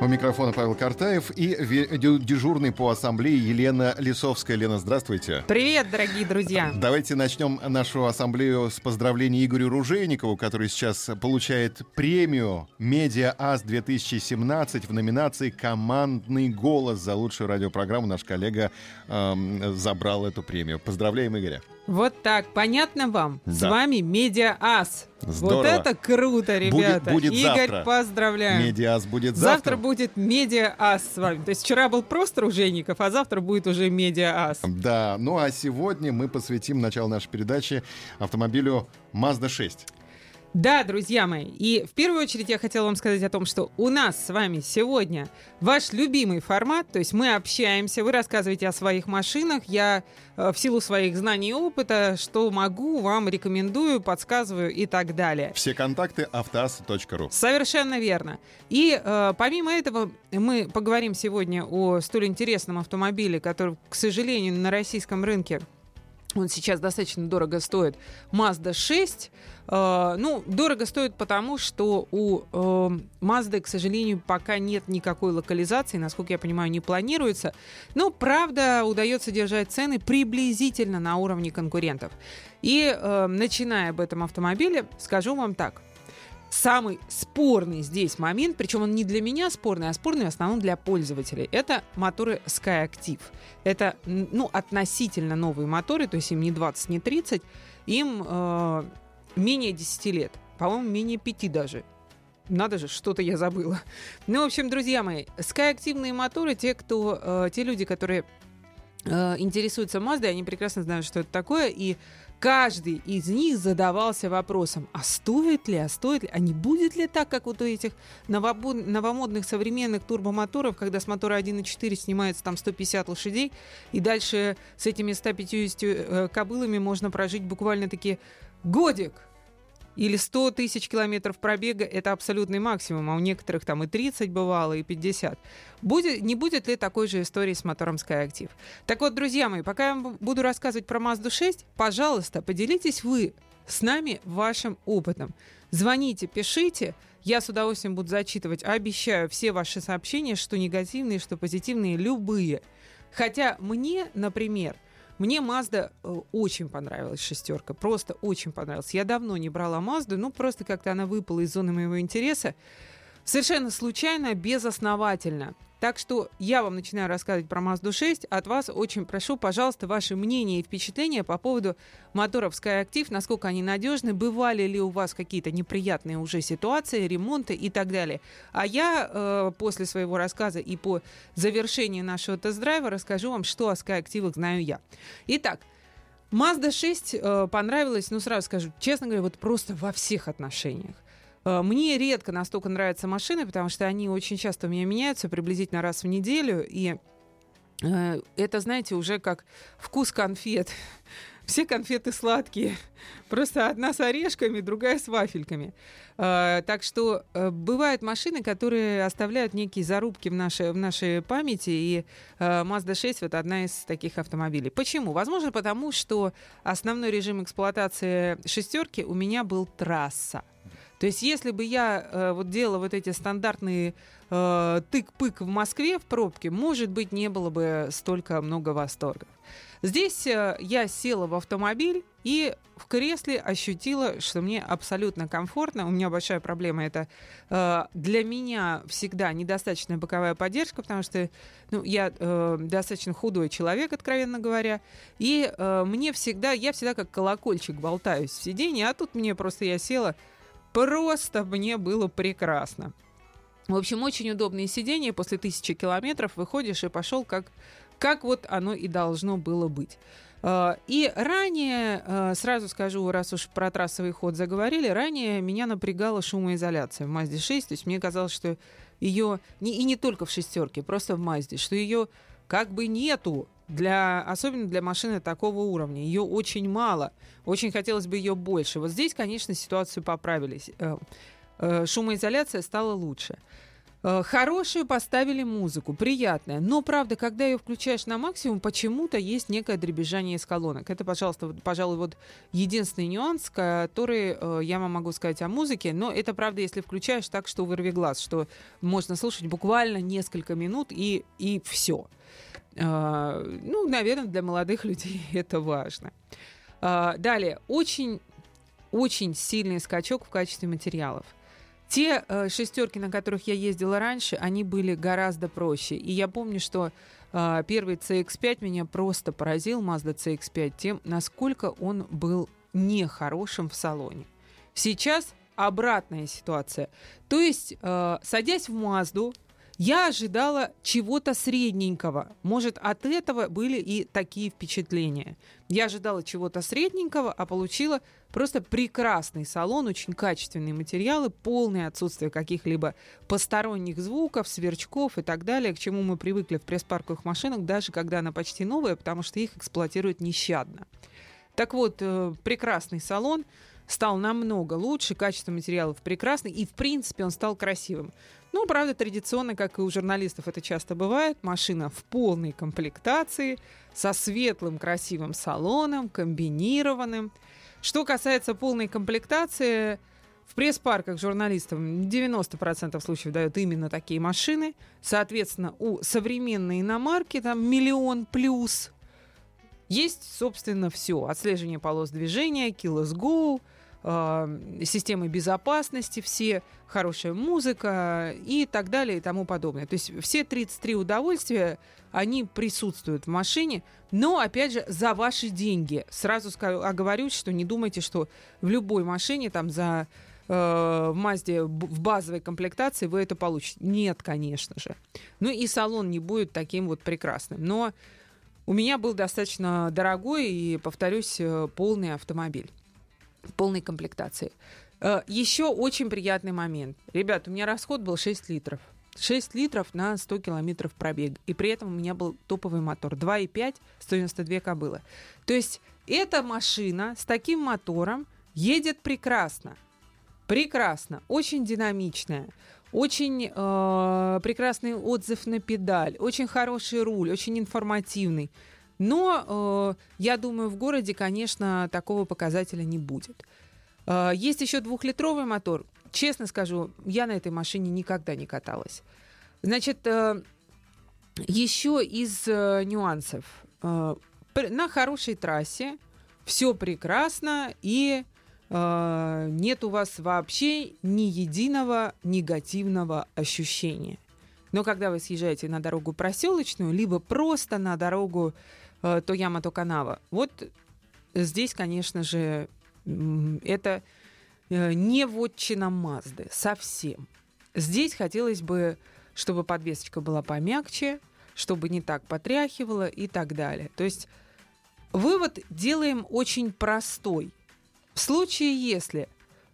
У микрофона Павел Картаев и дежурный по ассамблее Елена Лисовская. Лена, здравствуйте. Привет, дорогие друзья. Давайте начнем нашу ассамблею с поздравлений Игорю Ружейникову, который сейчас получает премию «Медиа Ас-2017» в номинации «Командный голос» за лучшую радиопрограмму. Наш коллега эм, забрал эту премию. Поздравляем Игоря. Вот так, понятно вам? Да. С вами Медиа Ас. Здорово. Вот это круто, ребята. Будет, будет Игорь, завтра. поздравляю. Медиас будет завтра. Завтра будет Медиа Ас с вами. То есть вчера был просто Ружейников, а завтра будет уже Медиа Ас. Да, ну а сегодня мы посвятим начало нашей передачи автомобилю Mazda 6. Да, друзья мои, и в первую очередь я хотела вам сказать о том, что у нас с вами сегодня ваш любимый формат, то есть мы общаемся, вы рассказываете о своих машинах, я э, в силу своих знаний и опыта, что могу, вам рекомендую, подсказываю и так далее. Все контакты автоаса.ру. Совершенно верно. И э, помимо этого мы поговорим сегодня о столь интересном автомобиле, который, к сожалению, на российском рынке он сейчас достаточно дорого стоит. Mazda 6. Э, ну, дорого стоит потому, что у э, Mazda, к сожалению, пока нет никакой локализации, насколько я понимаю, не планируется. Но, правда, удается держать цены приблизительно на уровне конкурентов. И э, начиная об этом автомобиле, скажу вам так – самый спорный здесь момент, причем он не для меня спорный, а спорный в основном для пользователей, это моторы SkyActiv. Это ну, относительно новые моторы, то есть им не 20, не 30, им э, менее 10 лет, по-моему, менее 5 даже. Надо же, что-то я забыла. Ну, в общем, друзья мои, SkyActivные моторы, те, кто, э, те люди, которые э, интересуются Mazda, они прекрасно знают, что это такое, и каждый из них задавался вопросом, а стоит ли, а стоит ли, а не будет ли так, как вот у этих новомодных современных турбомоторов, когда с мотора 1.4 снимается там 150 лошадей, и дальше с этими 150 э, кобылами можно прожить буквально-таки годик, или 100 тысяч километров пробега – это абсолютный максимум, а у некоторых там и 30 бывало, и 50. Будет, не будет ли такой же истории с мотором SkyActiv? Так вот, друзья мои, пока я буду рассказывать про Mazda 6, пожалуйста, поделитесь вы с нами вашим опытом. Звоните, пишите, я с удовольствием буду зачитывать, обещаю, все ваши сообщения, что негативные, что позитивные, любые. Хотя мне, например, мне Mazda э, очень понравилась шестерка, просто очень понравилась. Я давно не брала Mazda, ну просто как-то она выпала из зоны моего интереса. Совершенно случайно, безосновательно. Так что я вам начинаю рассказывать про Mazda 6. От вас очень прошу, пожалуйста, ваши мнения и впечатления по поводу моторов SkyActiv, насколько они надежны, бывали ли у вас какие-то неприятные уже ситуации, ремонты и так далее. А я э, после своего рассказа и по завершении нашего тест-драйва расскажу вам, что о SkyActiv знаю я. Итак, Mazda 6 э, понравилась, ну сразу скажу, честно говоря, вот просто во всех отношениях. Э, мне редко настолько нравятся машины, потому что они очень часто у меня меняются приблизительно раз в неделю. И э, это, знаете, уже как вкус конфет. Все конфеты сладкие. Просто одна с орешками, другая с вафельками. Э, так что бывают машины, которые оставляют некие зарубки в нашей, в нашей памяти. И Mazda 6 вот одна из таких автомобилей. Почему? Возможно, потому что основной режим эксплуатации шестерки у меня был трасса. То есть, если бы я э, вот делала вот эти стандартные э, тык-пык в Москве в пробке, может быть, не было бы столько много восторгов. Здесь э, я села в автомобиль и в кресле ощутила, что мне абсолютно комфортно. У меня большая проблема это э, для меня всегда недостаточная боковая поддержка, потому что ну, я э, достаточно худой человек, откровенно говоря, и э, мне всегда я всегда как колокольчик болтаюсь в сиденье, а тут мне просто я села Просто мне было прекрасно. В общем, очень удобные сиденья. После тысячи километров выходишь и пошел, как, как вот оно и должно было быть. А, и ранее, а, сразу скажу, раз уж про трассовый ход заговорили, ранее меня напрягала шумоизоляция в Мазде 6. То есть мне казалось, что ее, не, и не только в шестерке, просто в Мазде, что ее как бы нету для, особенно для машины такого уровня. Ее очень мало. Очень хотелось бы ее больше. Вот здесь, конечно, ситуацию поправились. Э, э, шумоизоляция стала лучше. Э, хорошую поставили музыку, приятная. Но, правда, когда ее включаешь на максимум, почему-то есть некое дребезжание из колонок. Это, пожалуйста, пожалуй, вот единственный нюанс, который э, я вам могу сказать о музыке. Но это, правда, если включаешь так, что вырви глаз, что можно слушать буквально несколько минут и, и все. Э, ну, наверное, для молодых людей это важно. Э, далее, очень, очень сильный скачок в качестве материалов. Те э, шестерки, на которых я ездила раньше, они были гораздо проще. И я помню, что э, первый CX-5 меня просто поразил, Mazda CX-5, тем, насколько он был нехорошим в салоне. Сейчас обратная ситуация. То есть, э, садясь в Мазду, я ожидала чего-то средненького. Может, от этого были и такие впечатления. Я ожидала чего-то средненького, а получила просто прекрасный салон, очень качественные материалы, полное отсутствие каких-либо посторонних звуков, сверчков и так далее, к чему мы привыкли в пресс-парковых машинах, даже когда она почти новая, потому что их эксплуатируют нещадно. Так вот, э, прекрасный салон стал намного лучше, качество материалов прекрасное, и, в принципе, он стал красивым. Ну, правда, традиционно, как и у журналистов это часто бывает, машина в полной комплектации, со светлым красивым салоном, комбинированным. Что касается полной комплектации, в пресс-парках журналистов 90% случаев дают именно такие машины. Соответственно, у современной иномарки там миллион плюс. Есть, собственно, все. Отслеживание полос движения, Keyless Go – э, системы безопасности, все хорошая музыка и так далее и тому подобное. То есть все 33 удовольствия, они присутствуют в машине, но, опять же, за ваши деньги. Сразу скажу, оговорюсь, что не думайте, что в любой машине там за э, в Мазде в базовой комплектации вы это получите. Нет, конечно же. Ну и салон не будет таким вот прекрасным. Но у меня был достаточно дорогой и, повторюсь, э, полный автомобиль полной комплектации. Э, Еще очень приятный момент. Ребят, у меня расход был 6 литров. 6 литров на 100 километров пробег. И при этом у меня был топовый мотор. 2,5, 192 кобылы. То есть эта машина с таким мотором едет прекрасно. Прекрасно. Очень динамичная. Очень э, прекрасный отзыв на педаль. Очень хороший руль. Очень информативный. Но э, я думаю, в городе, конечно, такого показателя не будет. Э, есть еще двухлитровый мотор. Честно скажу, я на этой машине никогда не каталась. Значит, э, еще из э, нюансов. Э, на хорошей трассе все прекрасно и э, нет у вас вообще ни единого негативного ощущения. Но когда вы съезжаете на дорогу проселочную, либо просто на дорогу то яма, то канава. Вот здесь, конечно же, это э, не вотчина Мазды совсем. Здесь хотелось бы, чтобы подвесочка была помягче, чтобы не так потряхивала и так далее. То есть вывод делаем очень простой. В случае, если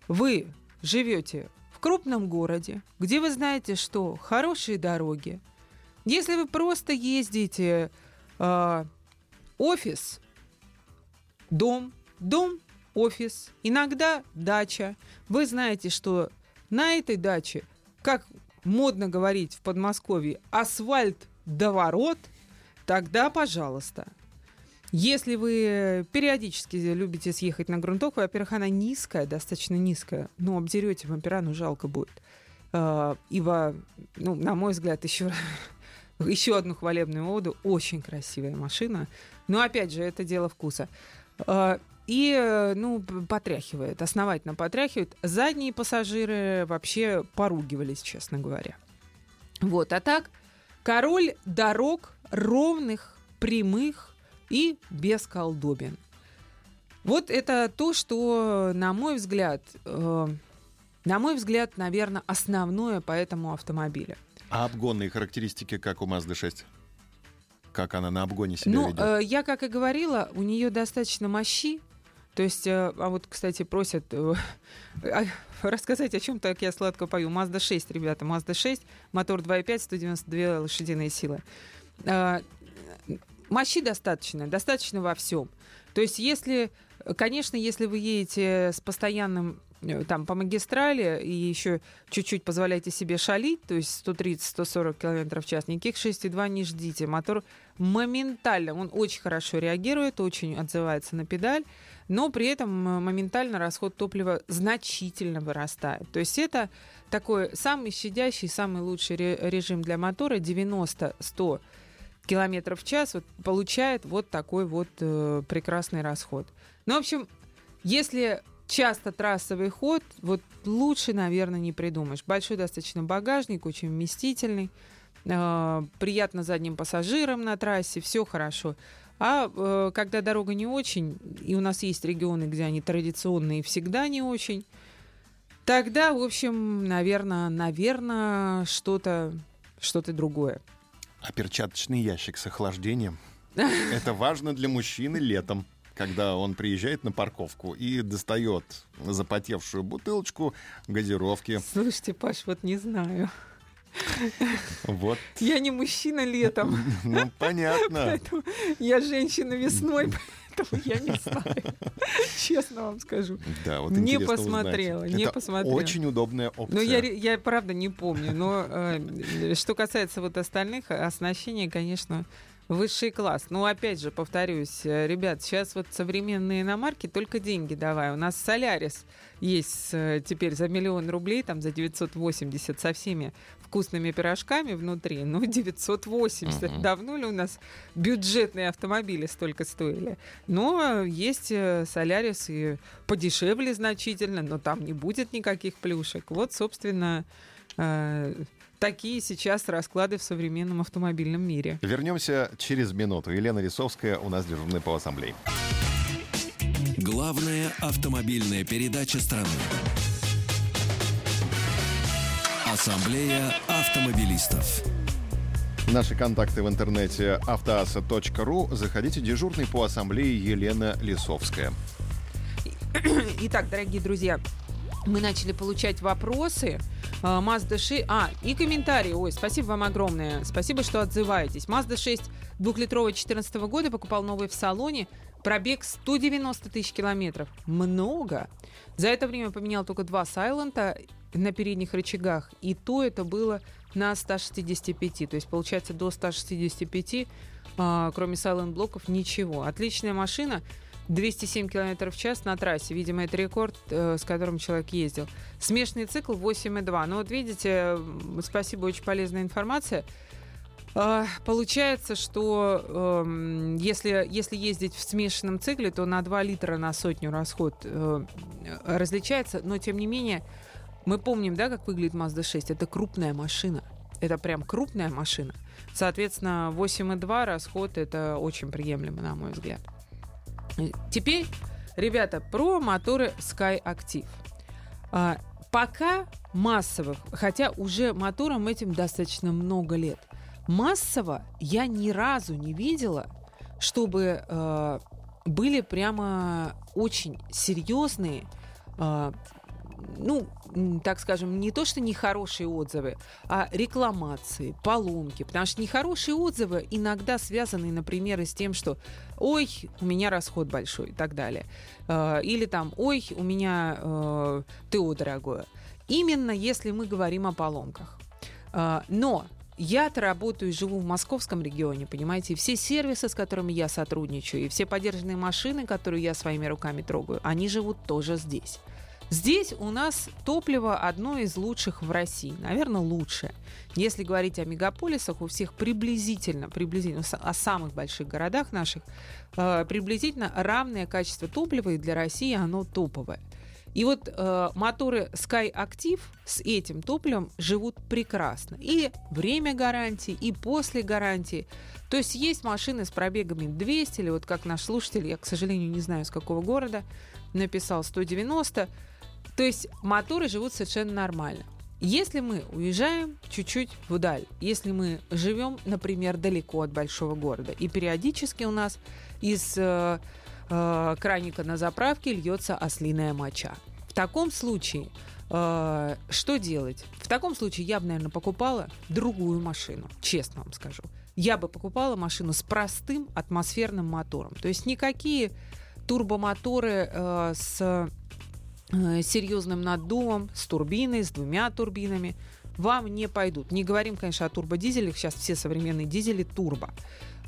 вы живете в крупном городе, где вы знаете, что хорошие дороги, если вы просто ездите э, офис, дом, дом, офис, иногда дача. Вы знаете, что на этой даче, как модно говорить в Подмосковье, асфальт до ворот, тогда, пожалуйста. Если вы периодически любите съехать на грунтовку, во-первых, она низкая, достаточно низкая, но обдерете вампира, ну жалко будет. Uh, ибо, ну, на мой взгляд, еще еще одну хвалебную оду. Очень красивая машина. Но опять же, это дело вкуса. А, и, ну, потряхивает, основательно потряхивает. Задние пассажиры вообще поругивались, честно говоря. Вот, а так, король дорог ровных, прямых и без колдобин. Вот это то, что, на мой взгляд, э, на мой взгляд, наверное, основное по этому автомобилю. А обгонные характеристики, как у Mazda 6? Как она на обгоне себя ну, ведет? Э, я, как и говорила, у нее достаточно мощи, То есть, э, а вот, кстати, просят э, а, рассказать, о чем так я сладко пою. Mazda 6, ребята, Mazda 6, мотор 2.5, 192 лошадиные силы. А, мощи достаточно, достаточно во всем. То есть, если, конечно, если вы едете с постоянным Э, там по магистрали и еще чуть-чуть позволяйте себе шалить, то есть 130-140 км в час, никаких 6,2 не ждите. Мотор моментально, он очень хорошо реагирует, очень отзывается на педаль, но при этом моментально расход топлива значительно вырастает. То есть это такой самый щадящий, самый лучший режим для мотора 90-100 км в час вот, получает вот такой вот э, прекрасный расход. Ну, в общем, если часто трассовый ход, вот лучше, наверное, не придумаешь. Большой достаточно багажник, очень вместительный, э, приятно задним пассажирам на трассе, все хорошо. А э, когда дорога не очень, и у нас есть регионы, где они традиционные всегда не очень, тогда, в общем, наверное, наверное, что-то что-то другое. А перчаточный ящик с охлаждением? Это важно для мужчины летом когда он приезжает на парковку и достает запотевшую бутылочку газировки. Слушайте, Паш, вот не знаю. Вот. Я не мужчина летом. Ну, понятно. Поэтому я женщина весной, поэтому я не знаю. Честно вам скажу. Да, вот не посмотрела, узнать. не Это посмотрела. Очень удобная опция. Ну, я, я правда не помню. Но э, что касается вот остальных, оснащения, конечно, Высший класс. Ну, опять же, повторюсь, э, ребят, сейчас вот современные иномарки только деньги давай. У нас Солярис есть э, теперь за миллион рублей, там за 980 со всеми вкусными пирожками внутри. Ну, 980. Uh-huh. Давно ли у нас бюджетные автомобили столько стоили? Но есть э, Солярис и подешевле значительно, но там не будет никаких плюшек. Вот, собственно, такие сейчас расклады в современном автомобильном мире. Вернемся через минуту. Елена Лисовская у нас дежурная по ассамблее. Главная автомобильная передача страны. Ассамблея автомобилистов. Наши контакты в интернете автоаса.ру. Заходите, дежурный по ассамблее Елена Лисовская. Итак, дорогие друзья, мы начали получать вопросы. А, Mazda 6... А, и комментарии. Ой, спасибо вам огромное. Спасибо, что отзываетесь. Mazda 6 двухлитровый 2014 года покупал новый в салоне. Пробег 190 тысяч километров. Много. За это время поменял только два Сайлента на передних рычагах. И то это было на 165. То есть, получается, до 165, а, кроме Silent блоков, ничего. Отличная машина. 207 км в час на трассе. Видимо, это рекорд, э, с которым человек ездил. Смешанный цикл 8,2. Ну вот видите, спасибо, очень полезная информация. Э, получается, что э, если, если ездить в смешанном цикле, то на 2 литра на сотню расход э, различается. Но, тем не менее, мы помним, да, как выглядит Mazda 6. Это крупная машина. Это прям крупная машина. Соответственно, 8,2 расход это очень приемлемо, на мой взгляд. Теперь, ребята, про моторы Sky Active. А, пока массовых, хотя уже моторам этим достаточно много лет, массово я ни разу не видела, чтобы э, были прямо очень серьезные э, ну, так скажем, не то, что нехорошие отзывы, а рекламации, поломки. Потому что нехорошие отзывы иногда связаны, например, с тем, что «Ой, у меня расход большой» и так далее. Э, или там «Ой, у меня э, ТО дорогое». Именно если мы говорим о поломках. Э, но я-то работаю и живу в московском регионе, понимаете, все сервисы, с которыми я сотрудничаю, и все поддержанные машины, которые я своими руками трогаю, они живут тоже здесь. Здесь у нас топливо одно из лучших в России, наверное, лучшее. Если говорить о мегаполисах, у всех приблизительно, приблизительно о самых больших городах наших, э, приблизительно равное качество топлива, и для России оно топовое. И вот э, моторы Sky Active с этим топливом живут прекрасно. И время гарантии, и после гарантии. То есть есть машины с пробегами 200, или вот как наш слушатель, я, к сожалению, не знаю, с какого города, написал 190. То есть моторы живут совершенно нормально. Если мы уезжаем чуть-чуть вдаль, если мы живем, например, далеко от большого города, и периодически у нас из э, э, краника на заправке льется ослиная моча. В таком случае э, что делать? В таком случае я бы, наверное, покупала другую машину, честно вам скажу. Я бы покупала машину с простым атмосферным мотором. То есть никакие турбомоторы э, с серьезным наддувом, с турбиной, с двумя турбинами вам не пойдут. Не говорим, конечно, о турбодизелях. Сейчас все современные дизели турбо.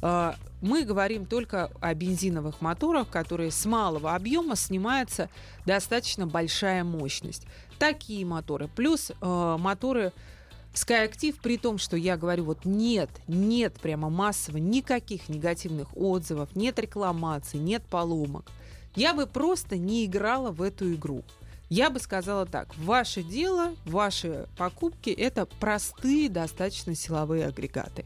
Э, мы говорим только о бензиновых моторах, которые с малого объема снимается достаточно большая мощность. Такие моторы. Плюс э, моторы Skyactiv, при том, что я говорю, вот нет, нет прямо массово никаких негативных отзывов, нет рекламаций, нет поломок, я бы просто не играла в эту игру. Я бы сказала так, ваше дело, ваши покупки – это простые достаточно силовые агрегаты.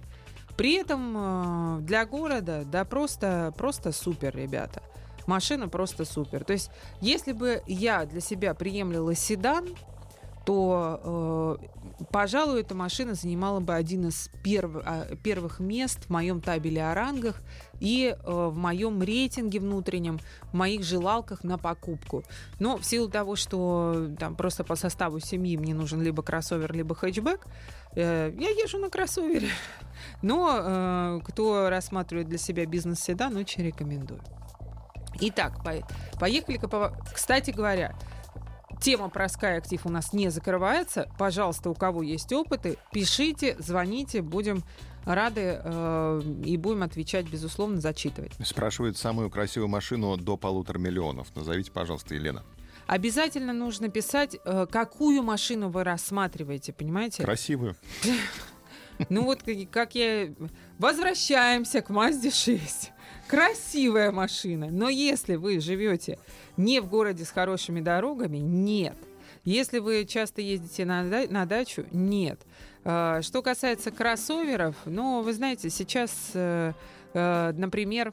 При этом э, для города, да, просто, просто супер, ребята. Машина просто супер. То есть, если бы я для себя приемлила седан, то, э, пожалуй, эта машина занимала бы один из перв, э, первых мест в моем табеле о рангах и э, в моем рейтинге внутреннем, в моих желалках на покупку. Но в силу того, что там просто по составу семьи мне нужен либо кроссовер, либо хэтчбэк, э, я езжу на кроссовере. Но э, кто рассматривает для себя бизнес-седан, очень рекомендую. Итак, по поехали-ка. По... Кстати говоря, Тема про Sky Active у нас не закрывается. Пожалуйста, у кого есть опыты, пишите, звоните, будем рады э, и будем отвечать, безусловно, зачитывать. Спрашивают самую красивую машину до полутора миллионов. Назовите, пожалуйста, Елена. Обязательно нужно писать, э, какую машину вы рассматриваете, понимаете? Красивую. Ну вот как я... Возвращаемся к Мазде 6. Красивая машина. Но если вы живете не в городе с хорошими дорогами, нет. Если вы часто ездите на, на дачу, нет. А, что касается кроссоверов, ну, вы знаете, сейчас, э, э, например,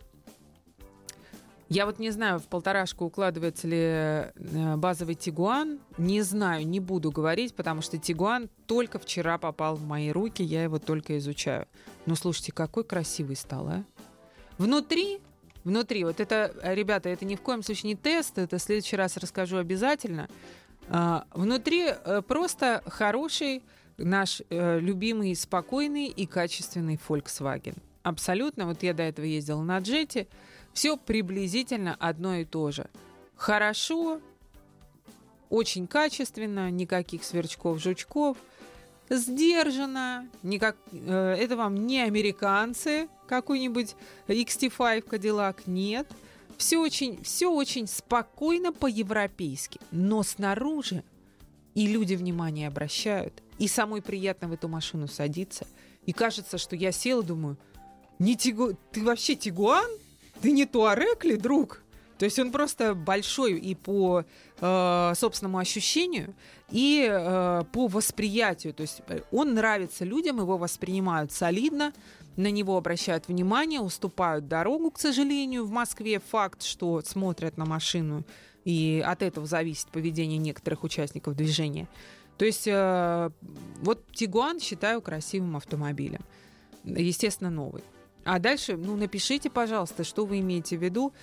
я вот не знаю, в полторашку укладывается ли э, базовый Тигуан. Не знаю, не буду говорить, потому что Тигуан только вчера попал в мои руки, я его только изучаю. Но слушайте, какой красивый стал, а? Внутри, внутри, вот это, ребята, это ни в коем случае не тест, это в следующий раз расскажу обязательно. А, внутри э, просто хороший наш э, любимый, спокойный и качественный Volkswagen. Абсолютно. Вот я до этого ездила на джете. Все приблизительно одно и то же. Хорошо, очень качественно, никаких сверчков, жучков – сдержанно, никак, э, это вам не американцы, какой-нибудь XT5 Cadillac, нет. Все очень, все очень спокойно по-европейски, но снаружи и люди внимание обращают, и самой приятно в эту машину садиться. И кажется, что я села, думаю, не тигу... ты вообще Тигуан? Ты не Туарек ли, друг? То есть он просто большой и по э, собственному ощущению, и э, по восприятию. То есть э, он нравится людям, его воспринимают солидно, на него обращают внимание, уступают дорогу, к сожалению, в Москве факт, что смотрят на машину, и от этого зависит поведение некоторых участников движения. То есть э, вот Тигуан считаю красивым автомобилем. Естественно, новый. А дальше, ну, напишите, пожалуйста, что вы имеете в виду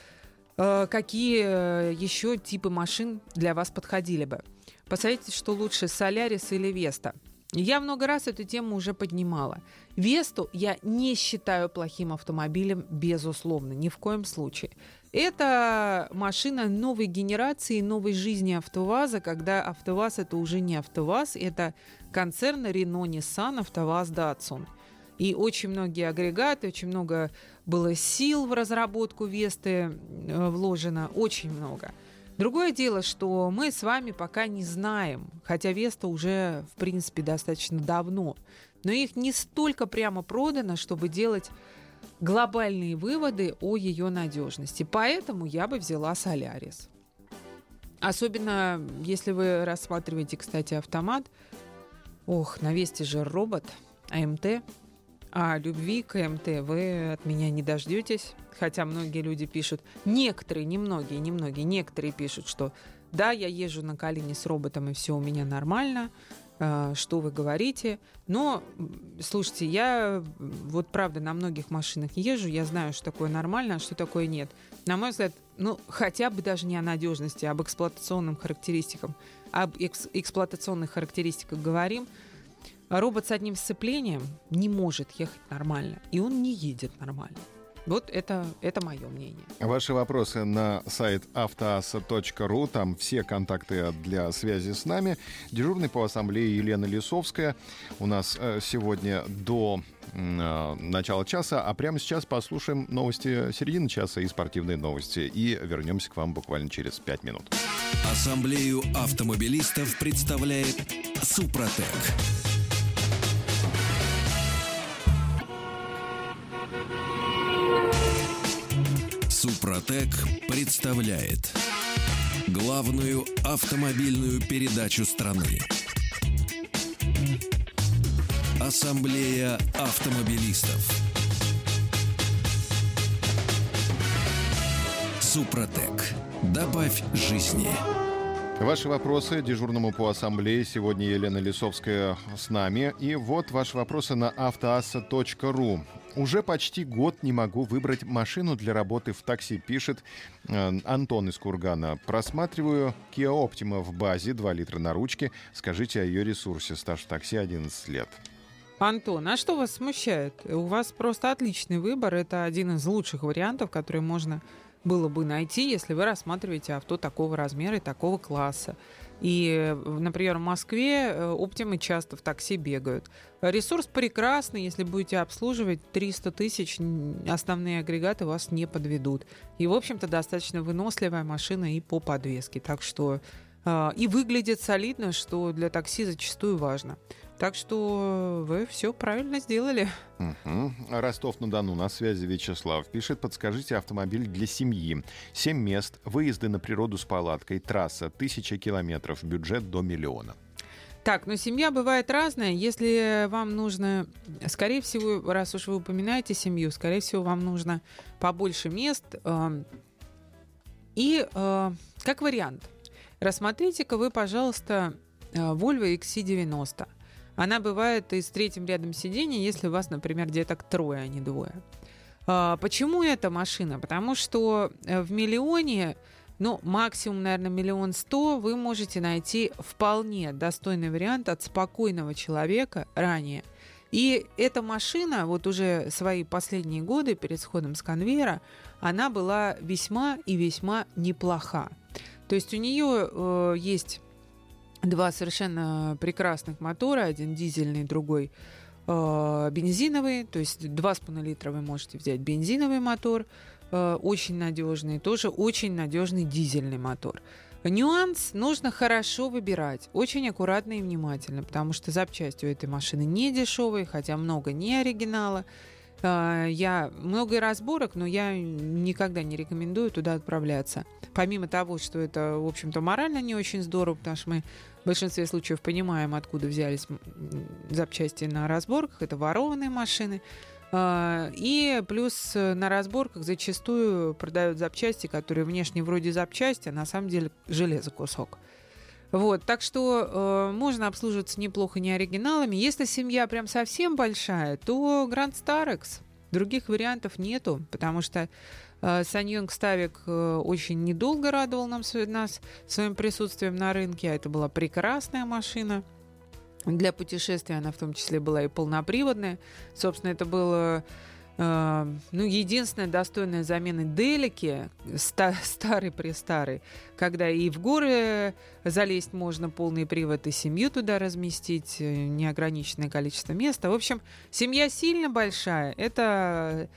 какие э, еще типы машин для вас подходили бы? Посмотрите, что лучше, Солярис или Веста. Я много раз эту тему уже поднимала. Весту я не считаю плохим автомобилем, безусловно, ни в коем случае. Это машина новой генерации, новой жизни АвтоВАЗа, когда АвтоВАЗ это уже не АвтоВАЗ, это концерн АвтоВАЗ, Datsun. И очень многие агрегаты, очень много было сил в разработку Весты э, вложено, очень много. Другое дело, что мы с вами пока не знаем, хотя Веста уже, в принципе, достаточно давно, но их не столько прямо продано, чтобы делать глобальные выводы о ее надежности. Поэтому я бы взяла Солярис. Особенно, если вы рассматриваете, кстати, автомат. Ох, на Весте же робот, АМТ. А любви к МТ вы от меня не дождетесь. Хотя многие люди пишут, некоторые, не многие, не многие, некоторые пишут, что да, я езжу на колени с роботом, и все у меня нормально, а, что вы говорите. Но, слушайте, я вот правда на многих машинах езжу, я знаю, что такое нормально, а что такое нет. на мой взгляд, ну, хотя бы даже не о надежности, а об эксплуатационным характеристикам, об экс- эксплуатационных характеристиках говорим, робот с одним сцеплением не может ехать нормально, и он не едет нормально. Вот это, это мое мнение. Ваши вопросы на сайт автоаса.ру. Там все контакты для связи с нами. Дежурный по ассамблее Елена Лисовская. У нас э, сегодня до э, начала часа. А прямо сейчас послушаем новости середины часа и спортивные новости. И вернемся к вам буквально через пять минут. Ассамблею автомобилистов представляет Супротек. Супротек представляет главную автомобильную передачу страны. Ассамблея автомобилистов. Супротек. Добавь жизни. Ваши вопросы дежурному по ассамблее. Сегодня Елена Лисовская с нами. И вот ваши вопросы на автоасса.ру. Уже почти год не могу выбрать машину для работы в такси, пишет э, Антон из Кургана. Просматриваю Kia Optima в базе, 2 литра на ручке. Скажите о ее ресурсе. Стаж в такси 11 лет. Антон, а что вас смущает? У вас просто отличный выбор. Это один из лучших вариантов, которые можно было бы найти, если вы рассматриваете авто такого размера и такого класса. И, например, в Москве э, оптимы часто в такси бегают. Ресурс прекрасный, если будете обслуживать 300 тысяч, основные агрегаты вас не подведут. И, в общем-то, достаточно выносливая машина и по подвеске. Так что э, и выглядит солидно, что для такси зачастую важно. Так что вы все правильно сделали. Угу. Ростов-на-Дону на связи Вячеслав пишет, подскажите автомобиль для семьи. Семь мест, выезды на природу с палаткой, трасса, тысяча километров, бюджет до миллиона. Так, но семья бывает разная. Если вам нужно, скорее всего, раз уж вы упоминаете семью, скорее всего, вам нужно побольше мест. Э, и э, как вариант, рассмотрите-ка вы, пожалуйста, э, Volvo XC90. Она бывает и с третьим рядом сидений, если у вас, например, деток трое, а не двое. А, почему эта машина? Потому что э, в миллионе, ну, максимум, наверное, миллион сто, вы можете найти вполне достойный вариант от спокойного человека ранее. И эта машина, вот уже свои последние годы перед сходом с конвейера, она была весьма и весьма неплоха. То есть у нее э, есть два совершенно прекрасных мотора, один дизельный, другой э, бензиновый, то есть 2,5 литра вы можете взять бензиновый мотор, э, очень надежный, тоже очень надежный дизельный мотор. Нюанс нужно хорошо выбирать, очень аккуратно и внимательно, потому что запчасти у этой машины не дешевые, хотя много не оригинала. А, я много разборок, но я никогда не рекомендую туда отправляться. Помимо того, что это, в общем-то, морально не очень здорово, потому что мы в большинстве случаев понимаем, откуда взялись запчасти на разборках. Это ворованные машины. А, и плюс э, на разборках зачастую продают запчасти, которые внешне вроде запчасти, а на самом деле железо кусок. Вот, так что э, можно обслуживаться неплохо не оригиналами. Если семья прям совсем большая, то Grand Starex. Других вариантов нету, потому что э, Саньонг Ставик э, очень недолго радовал нам, нас своим присутствием на рынке. А это была прекрасная машина. Для путешествия она в том числе была и полноприводная. Собственно, это было ну, единственная достойная замена Делики, ста- старый-престарый, когда и в горы залезть можно, полный привод, и семью туда разместить, э, неограниченное количество места. В общем, семья сильно большая. Это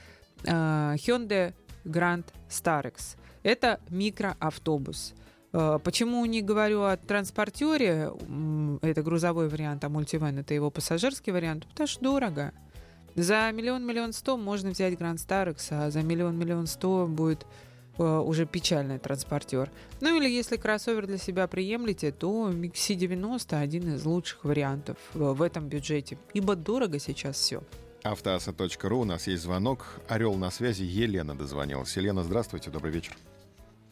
э, Hyundai Grand Starex. Это микроавтобус. Э, почему не говорю о транспортере, это грузовой вариант, а мультивен это его пассажирский вариант? Потому что дорого. За миллион-миллион сто можно взять Гранд Старекс, а за миллион-миллион сто будет э, уже печальный транспортер. Ну или если кроссовер для себя приемлете, то XC90 один из лучших вариантов в этом бюджете, ибо дорого сейчас все. Автоаса.ру, у нас есть звонок. Орел на связи, Елена дозвонилась. Елена, здравствуйте, добрый вечер.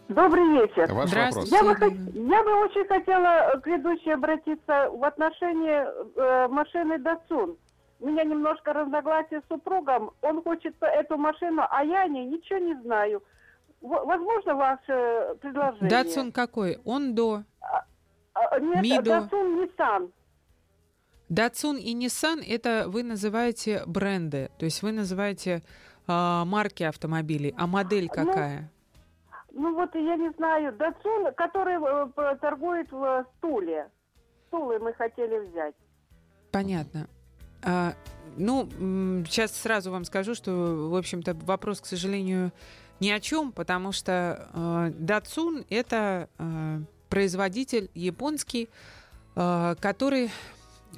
Добрый вечер. Ваш вопрос. Я бы, я бы очень хотела к ведущей обратиться в отношении э, машины Датсун меня немножко разногласия с супругом. Он хочет эту машину, а я о ней ничего не знаю. Возможно, ваше предложение? Датсун какой? Ондо. А, Нет, Мидо. Датсун Nissan. Датсун и Nissan это вы называете бренды, то есть вы называете а, марки автомобилей, а модель Ну, какая? Ну вот я не знаю, Датсун, который э, торгует в э, стуле. Стулы мы хотели взять. Понятно. А, ну, сейчас сразу вам скажу, что, в общем-то, вопрос, к сожалению, ни о чем, потому что э, Datsun это э, производитель японский, э, который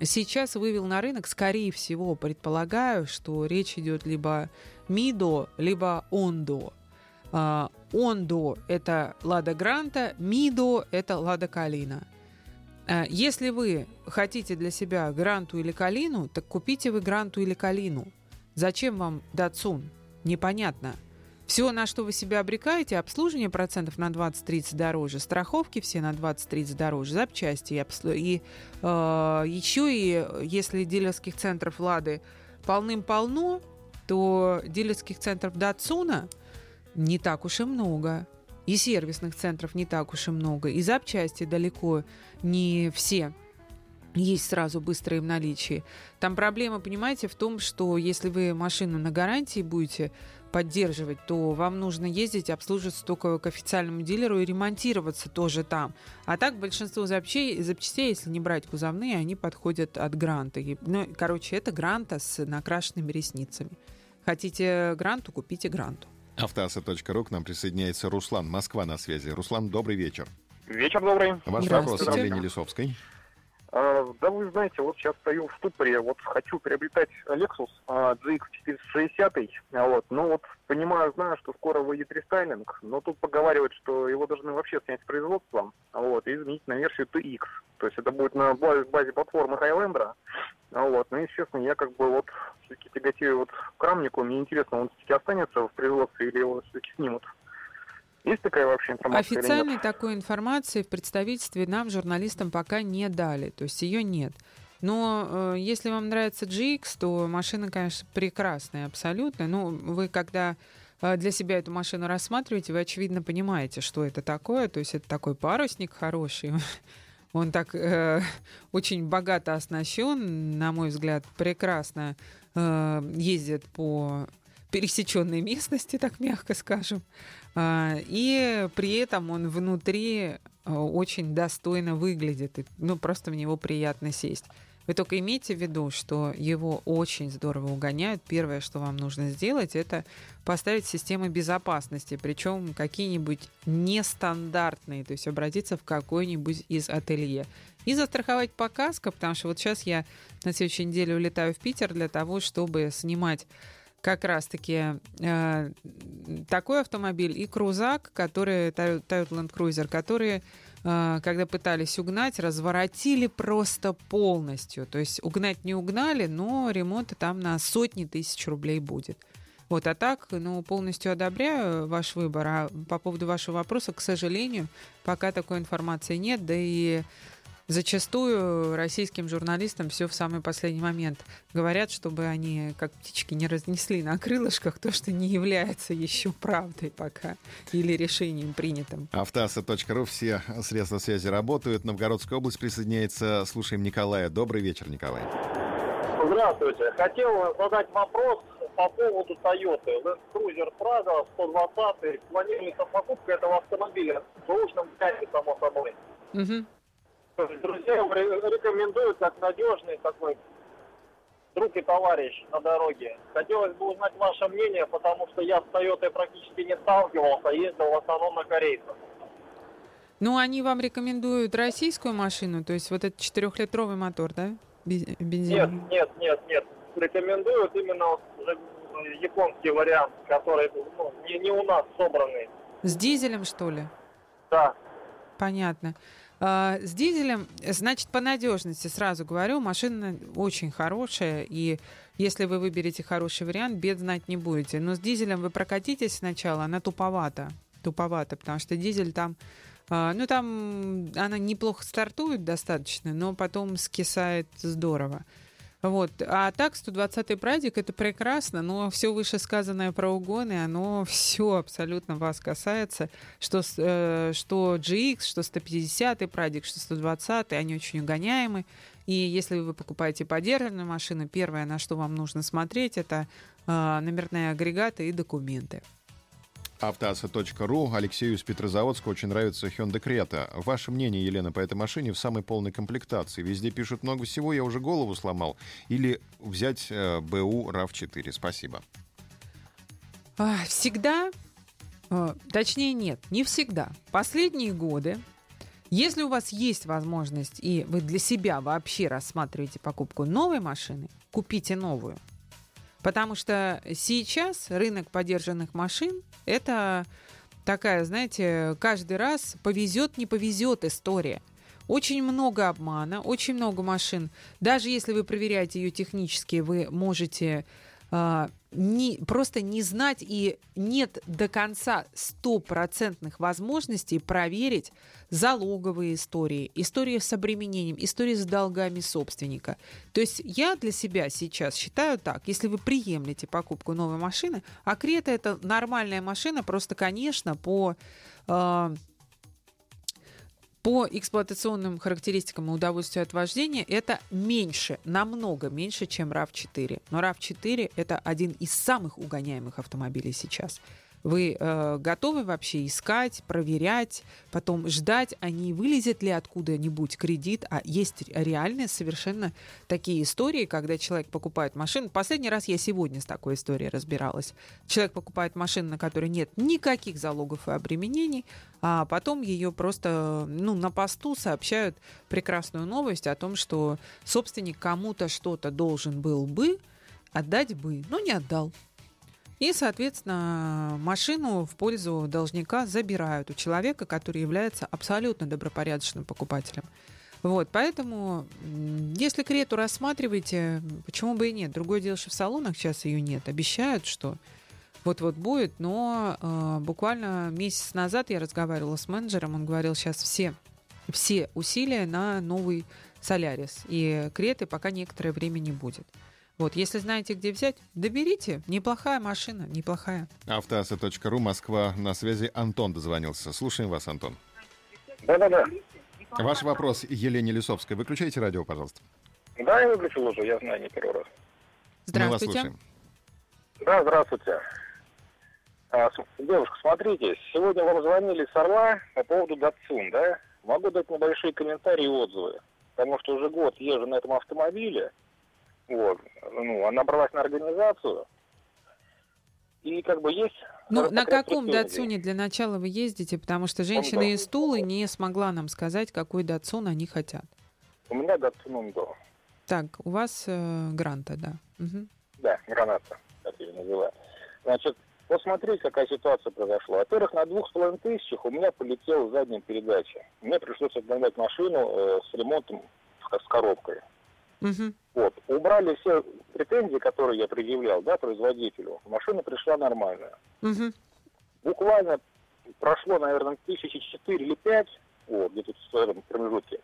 сейчас вывел на рынок, скорее всего, предполагаю, что речь идет либо Мидо, либо Ондо. Ондо – это Лада Гранта, Мидо – это Лада Калина. А, Если вы хотите для себя Гранту или Калину, так купите вы Гранту или Калину. Зачем вам Датсун? Непонятно. Все, на что вы себя обрекаете, обслуживание процентов на 20-30 дороже, страховки все на 20-30 дороже, запчасти и э, еще и если дилерских центров Лады полным-полно, то дилерских центров Датсуна не так уж и много. И сервисных центров не так уж и много. И запчасти далеко не все есть сразу быстрые в наличии. Там проблема, понимаете, в том, что если вы машину на гарантии будете поддерживать, то вам нужно ездить, обслуживаться только к официальному дилеру и ремонтироваться тоже там. А так большинство запчастей, запчастей если не брать кузовные, они подходят от гранта. И, Ну, короче, это гранта с накрашенными ресницами. Хотите гранту, купите гранту. Автоаса.ру к нам присоединяется Руслан. Москва на связи. Руслан, добрый вечер. Вечер добрый. Ваш Здравствуйте. вопрос Елене Лисовской. А, да вы знаете, вот сейчас стою в ступоре, вот хочу приобретать Lexus а, GX460, а, вот, ну вот понимаю, знаю, что скоро выйдет рестайлинг, но тут поговаривают, что его должны вообще снять с производства, а, вот, и изменить на версию TX, то есть это будет на базе, базе платформы Highlander, а, вот, ну, естественно, я как бы вот все-таки тяготею вот к Рамнику, мне интересно, он все-таки останется в производстве или его все-таки снимут? Есть такая вообще информация? Официальной такой информации в представительстве нам, журналистам, пока не дали. То есть ее нет. Но э, если вам нравится GX, то машина, конечно, прекрасная абсолютно. Ну, вы когда э, для себя эту машину рассматриваете, вы, очевидно, понимаете, что это такое. То есть это такой парусник хороший. Он так э, очень богато оснащен, на мой взгляд, прекрасно э, ездит по пересеченной местности, так мягко скажем. А, И при этом он внутри э, очень достойно выглядит. Ну, просто в него приятно сесть. Вы только имейте в виду, что его очень здорово угоняют. Первое, что вам нужно сделать, это поставить системы безопасности, причем какие-нибудь нестандартные, то есть обратиться в какой-нибудь из ателье. И застраховать по каско, потому что вот сейчас я на следующей неделе улетаю в Питер для того, чтобы снимать как раз-таки э, такой автомобиль и крузак, который Toyota Land Cruiser, которые, э, когда пытались угнать, разворотили просто полностью. То есть угнать не угнали, но ремонт там на сотни тысяч рублей будет. Вот, а так, ну, полностью одобряю ваш выбор. А по поводу вашего вопроса, к сожалению, пока такой информации нет, да и зачастую российским журналистам все в самый последний момент говорят, чтобы они, как птички, не разнесли на крылышках то, что не является еще правдой пока или решением принятым. Автоаса.ру. Все средства связи работают. Новгородская область присоединяется. Слушаем Николая. Добрый вечер, Николай. Здравствуйте. Хотел задать вопрос по поводу Toyota. Land Cruiser Prado 120. Планируется покупка этого автомобиля в срочном варианте, само собой. Мгм. То есть Друзья его ре- рекомендуют как надежный такой друг и товарищ на дороге. Хотелось бы узнать ваше мнение, потому что я с Toyota практически не сталкивался, ездил в основном на корейцев. Ну, они вам рекомендуют российскую машину, то есть вот этот четырехлитровый мотор, да? Без- Нет, нет, нет, нет. Рекомендуют именно уже японский вариант, который ну, не, не у нас собранный. С дизелем, что ли? Да. Понятно. А, С дизелем, значит, по надежности сразу говорю, машина очень хорошая, и если вы выберете хороший вариант, бед знать не будете. Но с дизелем вы прокатитесь сначала, она туповата. Туповата, потому что дизель там, а, ну там она неплохо стартует достаточно, но потом скисает здорово. Вот. А так, 120-й прадик это прекрасно, но все вышесказанное про угоны, оно все абсолютно вас касается. Что, э, что GX, что 150-й прадик, что 120-й, они очень угоняемы. И если вы покупаете подержанную машину, первое, на что вам нужно смотреть, это э, номерные агрегаты и документы автоаса.ру. Алексею из Петрозаводска очень нравится Hyundai Creta. Ваше мнение, Елена, по этой машине в самой полной комплектации? Везде пишут много всего, я уже голову сломал. Или взять э, БУ RAV4? Спасибо. А, всегда, э, точнее нет, не всегда. Последние годы если у вас есть возможность и вы для себя вообще рассматриваете покупку новой машины, купите новую. Потому что сейчас рынок подержанных машин – это такая, знаете, каждый раз повезет, не повезет история. Очень много обмана, очень много машин. Даже если вы проверяете ее технически, вы можете э, не, просто не знать и нет до конца стопроцентных возможностей проверить залоговые истории, истории с обременением, истории с долгами собственника. То есть я для себя сейчас считаю так, если вы приемлете покупку новой машины, а Крета это нормальная машина, просто, конечно, по э, по эксплуатационным характеристикам и удовольствию от вождения это меньше, намного меньше, чем RAV4. Но RAV4 это один из самых угоняемых автомобилей сейчас. Вы э, готовы вообще искать, проверять, потом ждать, а не вылезет ли откуда-нибудь кредит? А есть реальные совершенно такие истории, когда человек покупает машину. Последний раз я сегодня с такой историей разбиралась. Человек покупает машину, на которой нет никаких залогов и обременений, а потом ее просто ну, на посту сообщают прекрасную новость о том, что собственник кому-то что-то должен был бы отдать бы, но не отдал. И, соответственно, машину в пользу должника забирают у человека, который является абсолютно добропорядочным покупателем. Вот, поэтому, если крету рассматриваете, почему бы и нет? Другое дело, что в салонах сейчас ее нет. Обещают, что вот-вот будет, но э, буквально месяц назад я разговаривала с менеджером, он говорил, сейчас все, все усилия на новый Солярис, и креты пока некоторое время не будет. Вот, если знаете, где взять, доберите. Неплохая машина, неплохая. Автоаса.ру, Москва, на связи. Антон дозвонился. Слушаем вас, Антон. Да-да-да. Ваш вопрос Елене Лисовской. Выключайте радио, пожалуйста. Да, я выключил уже, я знаю, не первый раз. Здравствуйте. Мы вас слушаем. Да, здравствуйте. А, девушка, смотрите, сегодня вам звонили с Орла по поводу Датсун, да? Могу дать небольшие комментарии и отзывы. Потому что уже год езжу на этом автомобиле, вот. Ну, она бралась на организацию. И как бы есть... Ну, на каком датсуне для начала вы ездите? Потому что женщина из Тулы не смогла нам сказать, какой датсун они хотят. У меня датсун Ундо. Так, у вас э, гранта, да. Угу. Да, граната, как я ее называю. Значит, вот смотрите, какая ситуация произошла. Во-первых, на двух с половиной тысячах у меня полетела задняя передача. Мне пришлось обновлять машину э, с ремонтом с коробкой. Угу. Вот. Убрали все претензии, которые я предъявлял да, производителю. Машина пришла нормальная. Угу. Буквально прошло, наверное, тысячи четыре или пять, вот, где-то в этом промежутке.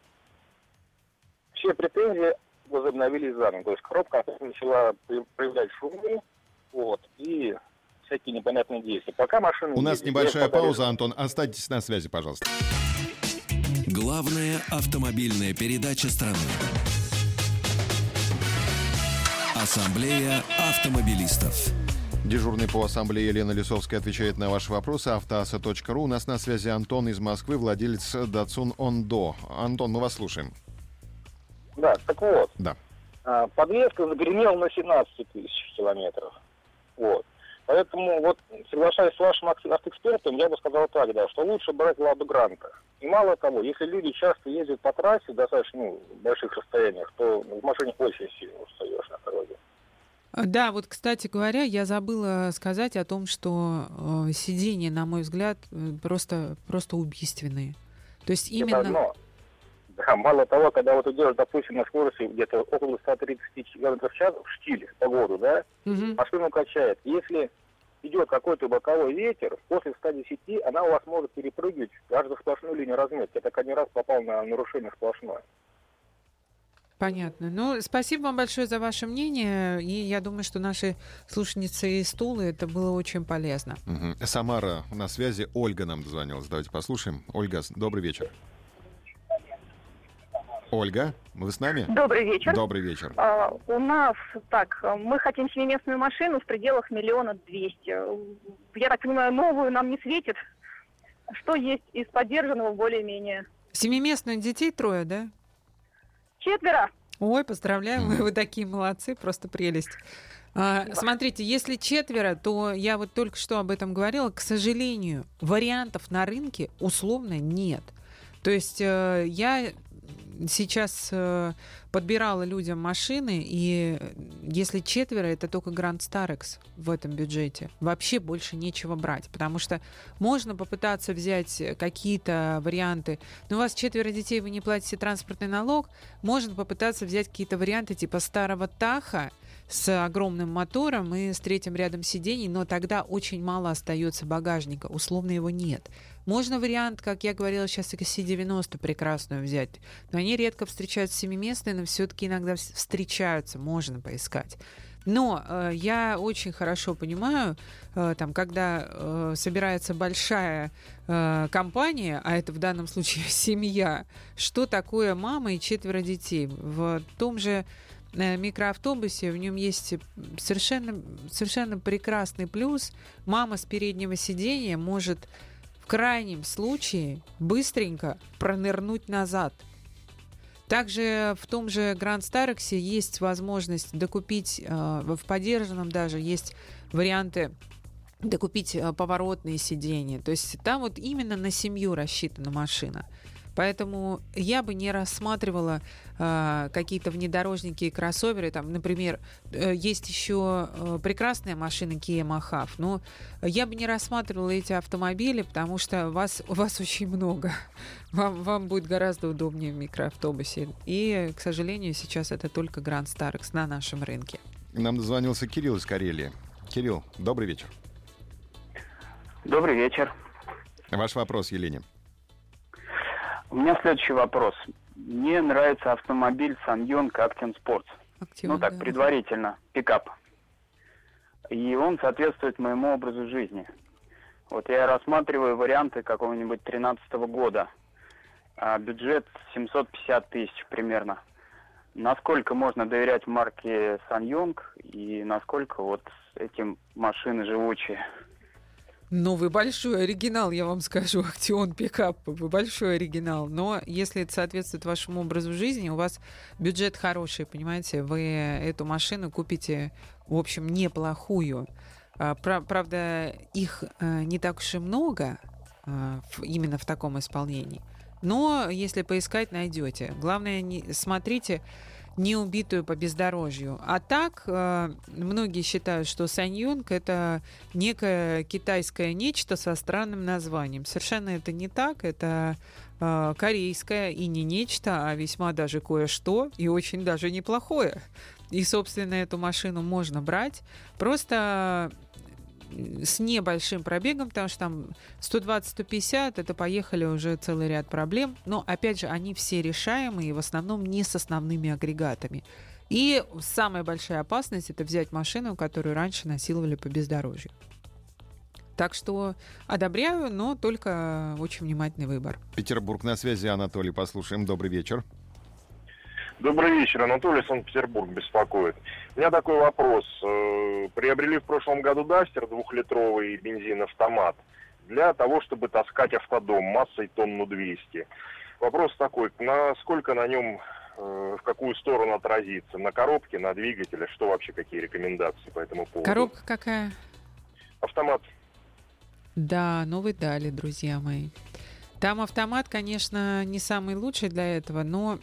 Все претензии возобновились заново. То есть коробка начала проявлять шумы, вот, и всякие непонятные действия. Пока машина... У нас небольшая пауза, Антон. Останьтесь на связи, пожалуйста. Главная автомобильная передача страны. Ассамблея автомобилистов. Дежурный по ассамблее Елена Лисовская отвечает на ваши вопросы. Автоаса.ру. У нас на связи Антон из Москвы, владелец Датсун Ондо. Антон, мы вас слушаем. Да, так вот. Да. А, подвеска загремела на 17 тысяч километров. Вот. Поэтому вот, соглашаясь с вашим автоэкспертом, я бы сказал так, да, что лучше брать Ладу Гранта. И мало того, если люди часто ездят по трассе достаточно ну, больших расстояниях, то в машине очень сильно устаешь на дороге. Да, вот, кстати говоря, я забыла сказать о том, что э, сиденья, на мой взгляд, э, просто, просто убийственные. То есть именно... Это одно. Да, мало того, когда вот идешь, допустим, на скорости где-то около 130 км в час в штиле, погоду, да, Мгм. машину качает. Если идет какой-то боковой ветер, после 110 она у вас может перепрыгивать даже за сплошную линию разметки. Я так один раз попал на нарушение сплошное. Понятно. Ну, спасибо вам большое за ваше мнение. И я думаю, что наши слушницы из Тулы это было очень полезно. Мгм. Самара на связи. Ольга нам дозвонилась. Давайте послушаем. Ольга, добрый вечер. Ольга, вы с нами? Добрый вечер. Добрый вечер. А, у нас так, мы хотим семиместную машину в пределах миллиона двести. Я так понимаю, новую нам не светит. Что есть из поддержанного более-менее? Семиместных детей трое, да? Четверо. Ой, поздравляю, вы, вы такие молодцы, просто прелесть. А, смотрите, если четверо, то я вот только что об этом говорила, к сожалению, вариантов на рынке условно нет. То есть э, я сейчас э, подбирала людям машины, и э, если четверо, это только Grand Starex в этом бюджете. Вообще больше нечего брать, потому что можно попытаться взять какие-то варианты. Но у вас четверо детей, вы не платите транспортный налог, можно попытаться взять какие-то варианты типа старого Таха с огромным мотором и с третьим рядом сидений, но тогда очень мало остается багажника, условно его нет. Можно вариант, как я говорила сейчас, XC90 прекрасную взять, но они редко встречаются семиместные, но все-таки иногда вс- встречаются, можно поискать. Но э, я очень хорошо понимаю, э, там, когда э, собирается большая э, компания, а это в данном случае семья, что такое мама и четверо детей. В том же э, микроавтобусе в нем есть совершенно, совершенно прекрасный плюс. Мама с переднего сиденья может крайнем случае быстренько пронырнуть назад. Также в том же Гранд Старексе есть возможность докупить, э, в поддержанном даже есть варианты докупить э, поворотные сиденья. То есть там вот именно на семью рассчитана машина. Поэтому я бы не рассматривала э, какие-то внедорожники и кроссоверы. Там, например, э, есть еще э, прекрасная машина Kia Mahav, но я бы не рассматривала эти автомобили, потому что вас, у вас очень много. Вам, вам будет гораздо удобнее в микроавтобусе. И, к сожалению, сейчас это только Grand Starex на нашем рынке. Нам дозвонился Кирилл из Карелии. Кирилл, добрый вечер. Добрый вечер. Ваш вопрос, Елене. У меня следующий вопрос. Мне нравится автомобиль Actin Sports. Активно, ну так, да. предварительно, пикап. И он соответствует моему образу жизни. Вот я рассматриваю варианты какого-нибудь 13 года. А бюджет 750 тысяч примерно. Насколько можно доверять марке Sanyong и насколько вот эти машины живучие? Ну, вы большой оригинал, я вам скажу, Актион пикап, вы большой оригинал. Но если это соответствует вашему образу жизни, у вас бюджет хороший, понимаете, вы эту машину купите, в общем, неплохую. А, пра- Правда, их э, не так уж и много а, именно в таком исполнении. Но если поискать, найдете. Главное, не, смотрите не убитую по бездорожью. А так, э, многие считают, что Саньонг это некое китайское нечто со странным названием. Совершенно это не так. Это э, корейское и не нечто, а весьма даже кое-что и очень даже неплохое. И, собственно, эту машину можно брать. Просто с небольшим пробегом, потому что там 120-150, это поехали уже целый ряд проблем. Но, опять же, они все решаемые, в основном не с основными агрегатами. И самая большая опасность – это взять машину, которую раньше насиловали по бездорожью. Так что одобряю, но только очень внимательный выбор. Петербург на связи. Анатолий, послушаем. Добрый вечер. Добрый вечер, Анатолий, Санкт-Петербург беспокоит. У меня такой вопрос. Э, Приобрели в прошлом году Дастер двухлитровый бензин-автомат для того, чтобы таскать автодом массой тонну 200. Вопрос такой, насколько на нем, э, в какую сторону отразится? На коробке, на двигателе? Что вообще, какие рекомендации по этому поводу? Коробка какая? Автомат. Да, вы дали, друзья мои. Там автомат, конечно, не самый лучший для этого, но...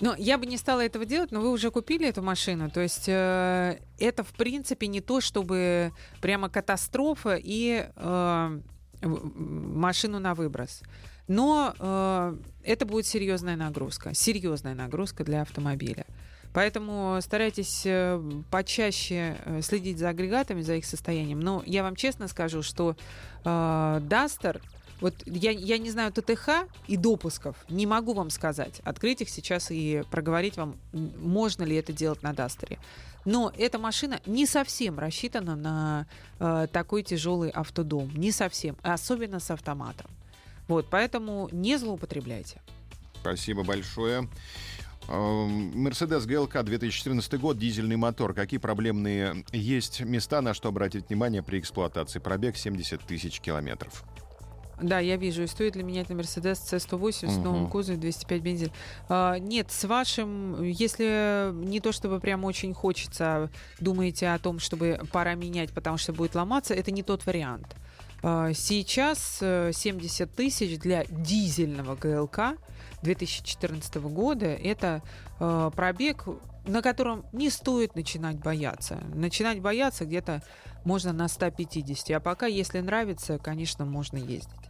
Но я бы не стала этого делать, но вы уже купили эту машину. То есть э, это, в принципе, не то, чтобы прямо катастрофа и э, машину на выброс. Но э, это будет серьезная нагрузка. Серьезная нагрузка для автомобиля. Поэтому старайтесь э, почаще э, следить за агрегатами, за их состоянием. Но я вам честно скажу, что э, Duster Вот я, я не знаю ТТХ и допусков, не могу вам сказать, открыть их сейчас и проговорить вам, можно ли это делать на Дастере. Но эта машина не совсем рассчитана на э, такой тяжелый автодом, не совсем, особенно с автоматом. Вот, поэтому не злоупотребляйте. Спасибо большое. Мерседес ГЛК 2014 год, дизельный мотор. Какие проблемные есть места, на что обратить внимание при эксплуатации? Пробег 70 тысяч километров. Да, я вижу. И стоит ли менять на Мерседес C108 с новым кузовом 205 бензин? А, нет, с вашим, если не то чтобы прям очень хочется, а думаете о том, чтобы пора менять, потому что будет ломаться, это не тот вариант. А, Сейчас э, 70 тысяч для дизельного ГЛК 2014 года это э, пробег, на котором не стоит начинать бояться. Начинать бояться где-то можно на 150. А пока, если нравится, конечно, можно ездить.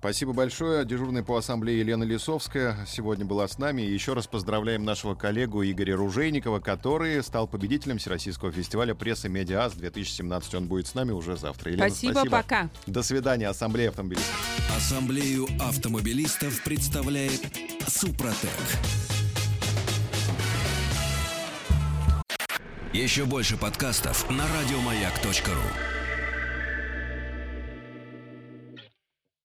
Спасибо большое. Дежурная по ассамблее Елена Лисовская сегодня была с нами. И еще раз поздравляем нашего коллегу Игоря Ружейникова, который стал победителем Всероссийского фестиваля прессы «Медиас» 2017. Он будет с нами уже завтра. Елена, спасибо, пока. До свидания. Ассамблея автомобилистов. Ассамблею автомобилистов представляет Супротек. Еще больше подкастов на радиомаяк.ру.